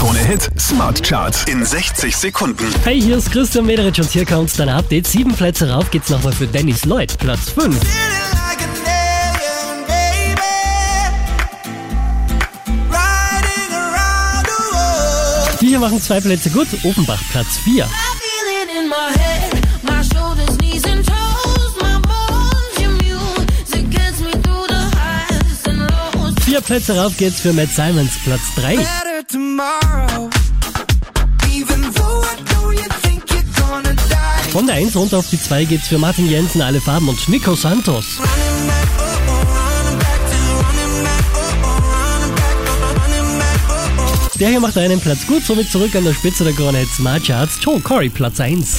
Krone Hit Smart Charts in 60 Sekunden. Hey, hier ist Christian Mederich und hier kommt dein Update. Sieben Plätze rauf geht's nochmal für Dennis Lloyd, Platz 5. Die hier machen zwei Plätze gut, Offenbach Platz 4. Vier Plätze rauf geht's für Matt Simons, Platz 3. Von der 1 runter auf die 2 geht's für Martin Jensen, alle Farben und Nico Santos. Der hier macht einen Platz gut, somit zurück an der Spitze der Krone Smart Charts. Joe Corey, Platz 1.